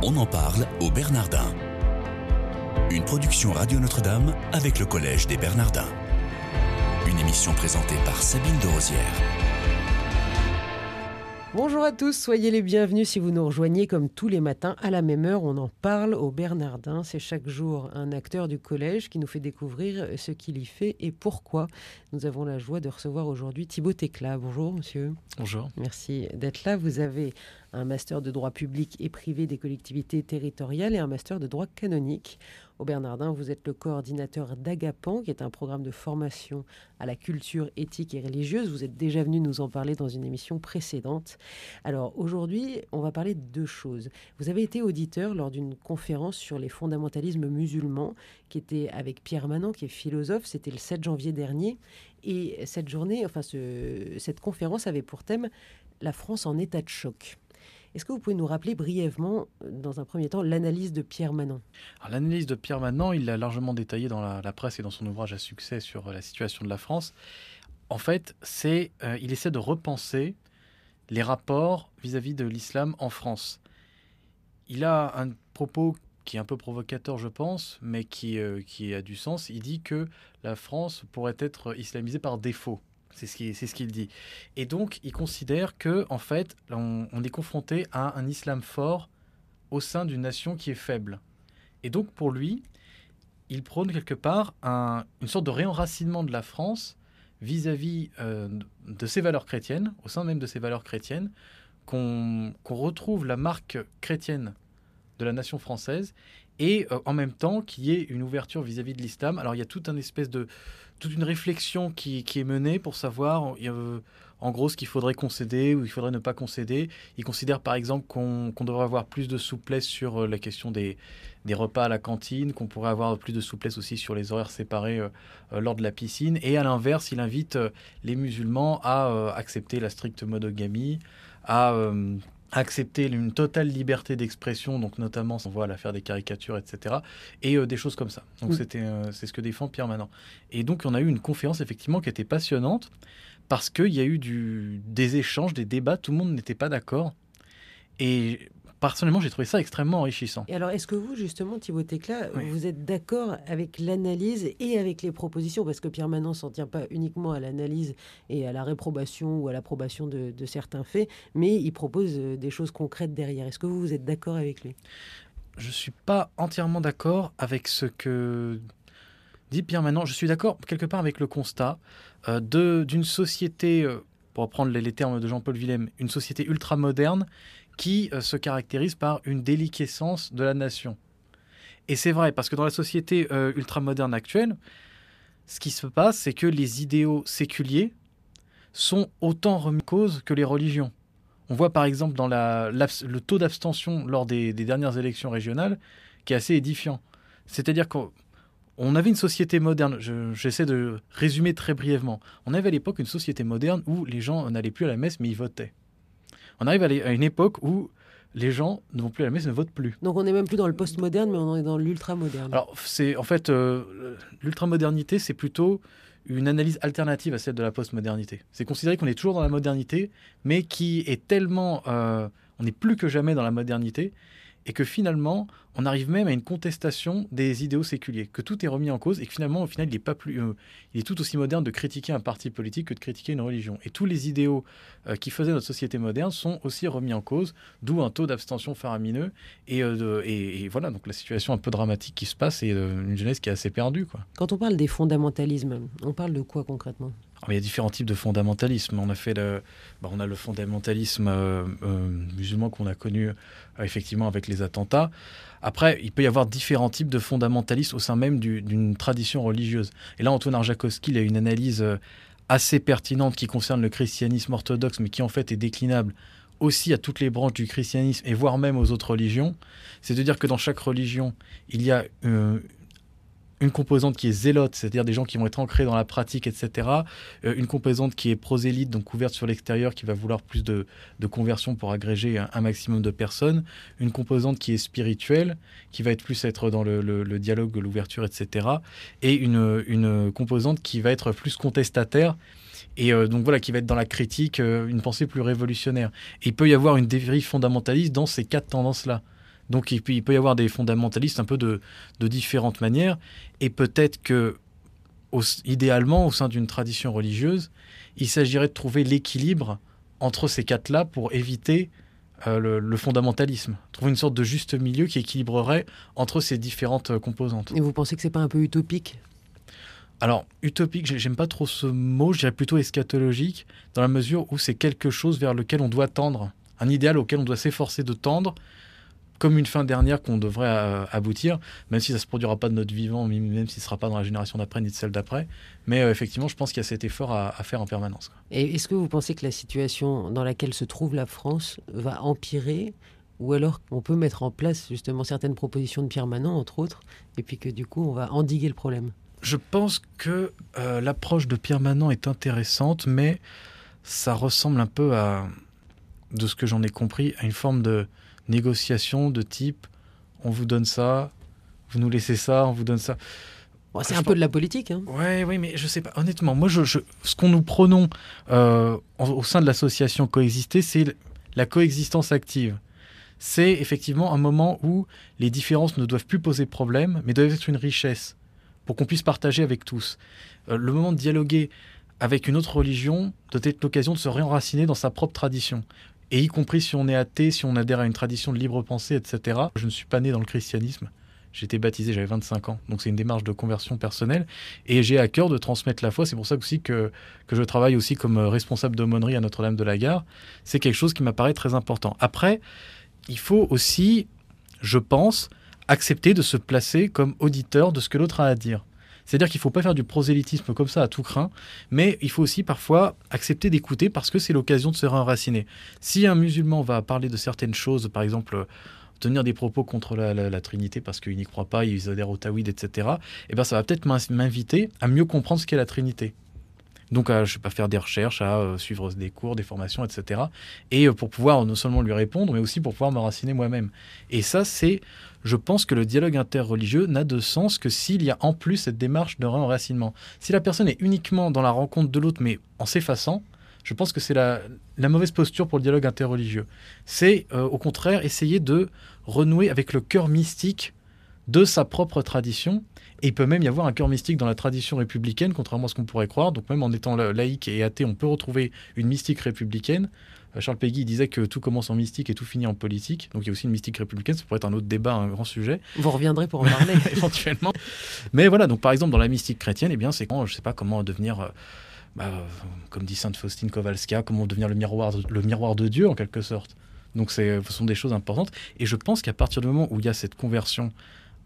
On en parle au Bernardin. Une production Radio Notre-Dame avec le Collège des Bernardins. Une émission présentée par Sabine de Rosière. Bonjour à tous, soyez les bienvenus si vous nous rejoignez comme tous les matins à la même heure. On en parle au Bernardin. C'est chaque jour un acteur du collège qui nous fait découvrir ce qu'il y fait et pourquoi. Nous avons la joie de recevoir aujourd'hui Thibaut Tecla. Bonjour monsieur. Bonjour. Merci d'être là. Vous avez un master de droit public et privé des collectivités territoriales et un master de droit canonique. Au Bernardin, vous êtes le coordinateur d'Agapan, qui est un programme de formation à la culture éthique et religieuse. Vous êtes déjà venu nous en parler dans une émission précédente. Alors aujourd'hui, on va parler de deux choses. Vous avez été auditeur lors d'une conférence sur les fondamentalismes musulmans, qui était avec Pierre Manant, qui est philosophe. C'était le 7 janvier dernier. Et cette journée, enfin cette conférence avait pour thème la France en état de choc. Est-ce que vous pouvez nous rappeler brièvement, dans un premier temps, l'analyse de Pierre Manon? L'analyse de Pierre Manon, il l'a largement détaillé dans la, presse et dans son ouvrage à succès sur la situation de la France. En fait, c'est, euh, il essaie de repenser les rapports vis-à-vis de l'islam en France. Il a un propos qui est un peu provocateur, je pense, mais euh, qui a du sens. Il dit que la France pourrait être islamisée par défaut. C'est ce qu'il dit. Et donc, il considère que, en fait, on, est confronté à un islam fort au sein d'une nation qui est faible. Et donc, pour lui, il prône quelque part une sorte de réenracinement de la France vis-à-vis euh, de ses valeurs chrétiennes, au sein même de ses valeurs chrétiennes, qu'on retrouve la marque chrétienne de la nation française et euh, en même temps qu'il y ait une ouverture vis-à-vis de l'islam. Alors il y a toute une espèce de toute une réflexion qui, est menée pour savoir en gros ce qu'il faudrait concéder ou il faudrait ne pas concéder. Il considère par exemple qu'on devrait avoir plus de souplesse sur euh, la question des, des repas à la cantine, qu'on pourrait avoir plus de souplesse aussi sur les horaires séparés euh, lors de la piscine. Et à l'inverse, il invite les musulmans à accepter la stricte monogamie, à accepter une totale liberté d'expression, donc notamment on voit l'affaire des caricatures, etc. Et euh, des choses comme ça. Donc c'était, euh, c'est ce que défend Pierre Manant. Et donc on a eu une conférence effectivement qui était passionnante parce qu'il y a eu du, des échanges, des débats, tout le monde n'était pas d'accord. Et personnellement, j'ai trouvé ça extrêmement enrichissant. Et alors, est-ce que vous, justement, Thibaut Tecla, vous êtes d'accord avec l'analyse et avec les propositions? Parce que Pierre Manon s'en tient pas uniquement à l'analyse et à la réprobation ou à l'approbation de, certains faits, mais il propose euh, des choses concrètes derrière. Est-ce que vous, vous êtes d'accord avec lui? Je ne suis pas entièrement d'accord avec ce que dit Pierre Manon. Je suis d'accord quelque part avec le constat euh, d'une société, euh, pour reprendre les, les termes de Jean-Paul Willem, une société ultra moderne qui euh, se caractérise par une déliquescence de la nation. Et c'est vrai, parce que dans la société euh, ultramoderne actuelle, ce qui se passe, c'est que les idéaux séculiers sont autant remis en cause que les religions. On voit par exemple dans le taux d'abstention lors des, dernières élections régionales qui est assez édifiant. C'est-à-dire qu'on avait une société moderne, j'essaie de résumer très brièvement, on avait à l'époque une société moderne où les gens n'allaient plus à la messe mais ils votaient on arrive à une époque où les gens ne vont plus à la messe, ne votent plus. Donc on n'est même plus dans le post-moderne, mais on est dans l'ultra-moderne. Alors c'est en fait euh, l'ultra-modernité, c'est plutôt une analyse alternative à celle de la post-modernité. C'est considérer qu'on est toujours dans la modernité, mais qui est tellement, euh, on n'est plus que jamais dans la modernité, et que finalement, on arrive même à une contestation des idéaux séculiers, que tout est remis en cause et que finalement, au final, il est, pas plus, euh, il est tout aussi moderne de critiquer un parti politique que de critiquer une religion. Et tous les idéaux euh, qui faisaient notre société moderne sont aussi remis en cause, d'où un taux d'abstention faramineux. Et, euh, et, voilà, donc la situation un peu dramatique qui se passe et une jeunesse qui est assez perdue. Quoi. Quand on parle des fondamentalismes, on parle de quoi concrètement? Il y a différents types de fondamentalisme. On a fait le, bah, on a le fondamentalisme euh, euh, musulman qu'on a connu euh, effectivement avec les attentats. Après, il peut y avoir différents types de fondamentalistes au sein même d'une tradition religieuse. Et là, Antoine Arjakovski il a une analyse assez pertinente qui concerne le christianisme orthodoxe, mais qui en fait est déclinable aussi à toutes les branches du christianisme et voire même aux autres religions. C'est de dire que dans chaque religion, il y a une composante qui est zélote, c'est-à-dire des gens qui vont être ancrés dans la pratique, etc. Euh, une composante qui est prosélyte, donc ouverte sur l'extérieur, qui va vouloir plus de, conversion pour agréger un, maximum de personnes. Une composante qui est spirituelle, qui va être plus être dans le, dialogue, l'ouverture, etc. Et une, une, composante qui va être plus contestataire. Et euh, donc voilà, qui va être dans la critique, euh, une pensée plus révolutionnaire. Et il peut y avoir une dérive fondamentaliste dans ces quatre tendances-là Donc il peut, y avoir des fondamentalistes un peu de, différentes manières, et peut-être que, idéalement, au sein d'une tradition religieuse, il s'agirait de trouver l'équilibre entre ces quatre-là pour éviter euh, le, fondamentalisme. Trouver une sorte de juste milieu qui équilibrerait entre ces différentes euh, composantes. Et vous pensez que c'est pas un peu utopique? Alors, utopique, j'aime pas trop ce mot, je dirais plutôt eschatologique, dans la mesure où c'est quelque chose vers lequel on doit tendre, un idéal auquel on doit s'efforcer de tendre, comme une fin dernière qu'on devrait euh, aboutir, même si ça ne se produira pas de notre vivant, même si ce ne sera pas dans la génération d'après ni de celle d'après. Mais euh, effectivement, je pense qu'il y a cet effort à, faire en permanence. Et est-ce que vous pensez que la situation dans laquelle se trouve la France va empirer ou alors on peut mettre en place justement certaines propositions de Pierre Manon, entre autres, et puis que du coup on va endiguer le problème? Je pense que euh, l'approche de Pierre Manon est intéressante, mais ça ressemble un peu à, de ce que j'en ai compris, à une forme de négociation de type on vous donne ça, vous nous laissez ça, on vous donne ça. c'est un peu de la politique. Hein. Oui, oui, mais je sais pas. Honnêtement, moi, je, ce qu'on nous prenons euh, au sein de l'association Coexister, c'est la coexistence active. C'est effectivement un moment où les différences ne doivent plus poser problème, mais doivent être une richesse pour qu'on puisse partager avec tous. Euh, le moment de dialoguer avec une autre religion doit être l'occasion de se réenraciner dans sa propre tradition et y compris si on est athée, si on adhère à une tradition de libre pensée, etc. Je ne suis pas né dans le christianisme. J'ai été baptisé, j'avais 25 ans. Donc c'est une démarche de conversion personnelle. Et j'ai à cœur de transmettre la foi. C'est pour ça aussi que, que je travaille aussi comme euh, responsable d'aumônerie à Notre-Dame de la Gare. C'est quelque chose qui m'apparaît très important. Après, il faut aussi, je pense, accepter de se placer comme auditeur de ce que l'autre a à dire. C'est-à-dire qu'il ne faut pas faire du prosélytisme comme ça à tout craint, mais il faut aussi parfois accepter d'écouter parce que c'est l'occasion de se réenraciner. Si un musulman va parler de certaines choses, par exemple tenir des propos contre la, Trinité parce qu'il n'y croit pas, il adhère au Tawhid, etc., eh ben, ça va peut-être m'inviter à mieux comprendre ce qu'est la Trinité. Donc, à, je sais pas, faire des recherches, à euh, suivre des cours, des formations, etc. Et euh, pour pouvoir non seulement lui répondre, mais aussi pour pouvoir m'enraciner moi-même. Et ça, c'est je pense que le dialogue interreligieux n'a de sens que s'il y a en plus cette démarche de réenracinement. Si la personne est uniquement dans la rencontre de l'autre, mais en s'effaçant, je pense que c'est la, mauvaise posture pour le dialogue interreligieux. C'est euh, au contraire essayer de renouer avec le cœur mystique de sa propre tradition. Et il peut même y avoir un cœur mystique dans la tradition républicaine, contrairement à ce qu'on pourrait croire. Donc même en étant laïque et athée, on peut retrouver une mystique républicaine. Euh, Charles Péguy disait que tout commence en mystique et tout finit en politique. Donc il y a aussi une mystique républicaine, ça pourrait être un autre débat, un grand sujet. Vous reviendrez pour en parler. Éventuellement. Mais voilà, donc par exemple dans la mystique chrétienne, eh bien c'est quand, je ne sais pas comment devenir... Euh, bah, comme dit Sainte Faustine Kowalska, comment devenir le miroir, le miroir de Dieu en quelque sorte. Donc ce sont des choses importantes. Et je pense qu'à partir du moment où il y a cette conversion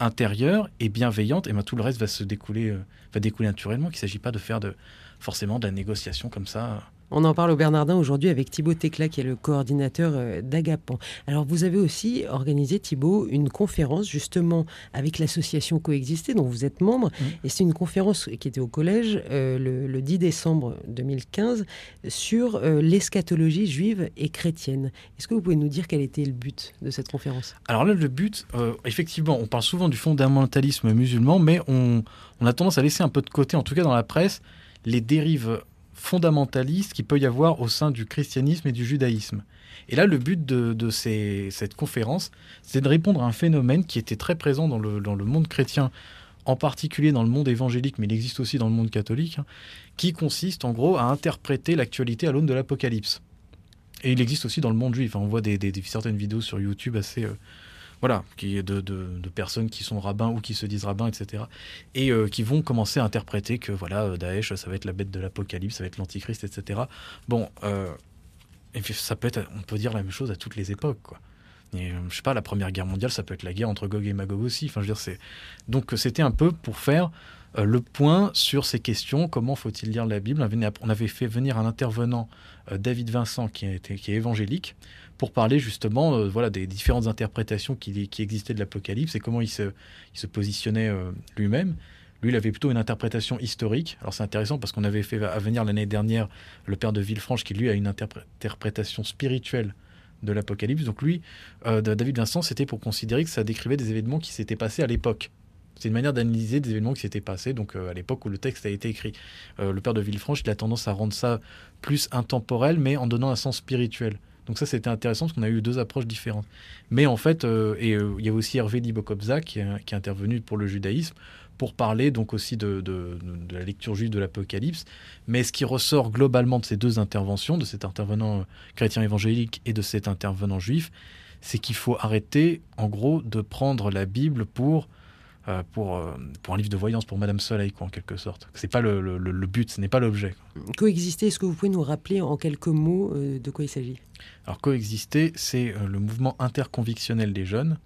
intérieure et bienveillante, et ben, tout le reste va se découler, euh, va découler naturellement. Qu'il ne s'agit pas de faire de, forcément de la négociation comme ça. On en parle au Bernardin aujourd'hui avec Thibaut Tecla, qui est le coordinateur euh, d'Agapan. Alors, vous avez aussi organisé, Thibaut, une conférence justement avec l'association Coexister, dont vous êtes membre. Mmh. Et c'est une conférence qui était au collège euh, le, 10 décembre 2015 sur euh, l'eschatologie juive et chrétienne. Est-ce que vous pouvez nous dire quel était le but de cette conférence? Alors là, le but, effectivement, on parle souvent du fondamentalisme musulman, mais on, on a tendance à laisser un peu de côté, en tout cas dans la presse, les dérives fondamentalistes qu'il peut y avoir au sein du christianisme et du judaïsme. Et là, le but de, cette conférence, c'est de répondre à un phénomène qui était très présent dans le, monde chrétien, en particulier dans le monde évangélique, mais il existe aussi dans le monde catholique, hein, qui consiste en gros à interpréter l'actualité à l'aune de l'Apocalypse. Et il existe aussi dans le monde juif. Hein. on voit des, certaines vidéos sur YouTube assez, euh, voilà, qui est de, de, personnes qui sont rabbins ou qui se disent rabbins, etc. Et euh, qui vont commencer à interpréter que voilà, euh, Daesh, ça va être la bête de l'Apocalypse, ça va être l'Antichrist, etc. Bon, euh, ça peut être, on peut dire la même chose à toutes les époques, quoi. Et, je sais pas, la Première Guerre mondiale, ça peut être la guerre entre Gog et Magog aussi. Enfin, je veux dire, c'est donc c'était un peu pour faire le point sur ces questions. Comment faut-il lire la Bible? On avait fait venir un intervenant, David Vincent, qui, était, est évangélique, pour parler justement euh, voilà, des différentes interprétations qui, existaient de l'Apocalypse et comment il se, positionnait euh, lui-même. Lui, il avait plutôt une interprétation historique. Alors c'est intéressant parce qu'on avait fait venir l'année dernière le père de Villefranche qui lui a une interprétation spirituelle de l'Apocalypse. Donc lui, euh, David Vincent, c'était pour considérer que ça décrivait des événements qui s'étaient passés à l'époque. C'est une manière d'analyser des événements qui s'étaient passés, donc à l'époque où le texte a été écrit. le père de Villefranche, il a tendance à rendre ça plus intemporel, mais en donnant un sens spirituel. Donc ça, c'était intéressant parce qu'on a eu deux approches différentes. Mais en fait, euh, et euh, il y a aussi Hervé Dibokobza qui, qui, est intervenu pour le judaïsme pour parler donc aussi de, la lecture juive de l'Apocalypse. Mais ce qui ressort globalement de ces deux interventions, de cet intervenant chrétien évangélique et de cet intervenant juif, c'est qu'il faut arrêter, en gros, de prendre la Bible pour euh, pour, euh, pour un livre de voyance, pour Madame Soleil, quoi, en quelque sorte. C'est pas le, le, le, but, ce n'est pas l'objet. Coexister, est-ce que vous pouvez nous rappeler en quelques mots euh, de quoi il s'agit? Alors, coexister, c'est le mouvement interconvictionnel des jeunes,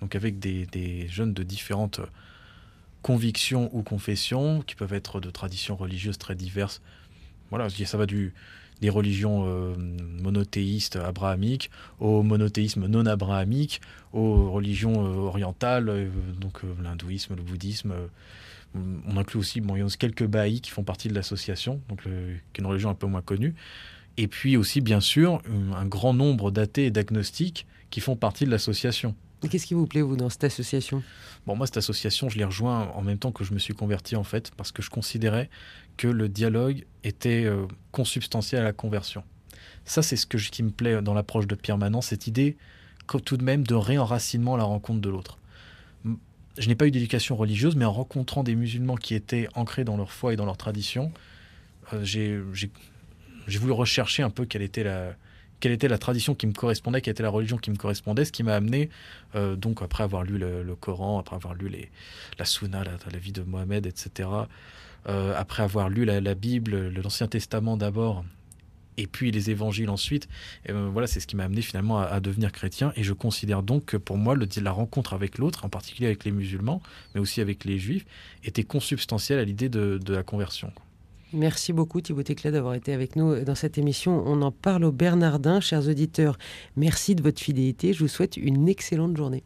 donc avec des, des, jeunes de différentes convictions ou confessions, qui peuvent être de traditions religieuses très diverses. Voilà, ça va du, des religions euh, monothéistes abrahamiques, au monothéisme non abrahamique, aux religions euh, orientales, euh, donc l'hindouisme, le bouddhisme. on inclut aussi, quelques bahis qui font partie de l'association, donc qui est une religion un peu moins connue. Et puis aussi, bien sûr, un grand nombre d'athées et d'agnostiques qui font partie de l'association. Qu'est-ce qui vous plaît, vous, dans cette association? Bon, moi, cette association, je l'ai rejoint en même temps que je me suis converti, en fait, parce que je considérais que le dialogue était euh, consubstantiel à la conversion. Ça, c'est ce qui me plaît dans l'approche de Pierre Manant, cette idée tout de même de réenracinement à la rencontre de l'autre. Je n'ai pas eu d'éducation religieuse, mais en rencontrant des musulmans qui étaient ancrés dans leur foi et dans leur tradition, euh, j'ai voulu rechercher un peu quelle était la, quelle était la tradition qui me correspondait, quelle était la religion qui me correspondait, ce qui m'a amené, euh, donc après avoir lu le, Coran, après avoir lu les, la Sunna, la, vie de Mohamed, etc., euh, après avoir lu la, Bible, l'Ancien Testament d'abord, et puis les évangiles ensuite, et euh, voilà, c'est ce qui m'a amené finalement à, à, devenir chrétien. Et je considère donc que pour moi, le, la rencontre avec l'autre, en particulier avec les musulmans, mais aussi avec les juifs, était consubstantielle à l'idée de, de la conversion. Merci beaucoup Thibaut Téclat d'avoir été avec nous dans cette émission. On en parle au Bernardin, chers auditeurs. Merci de votre fidélité. Je vous souhaite une excellente journée.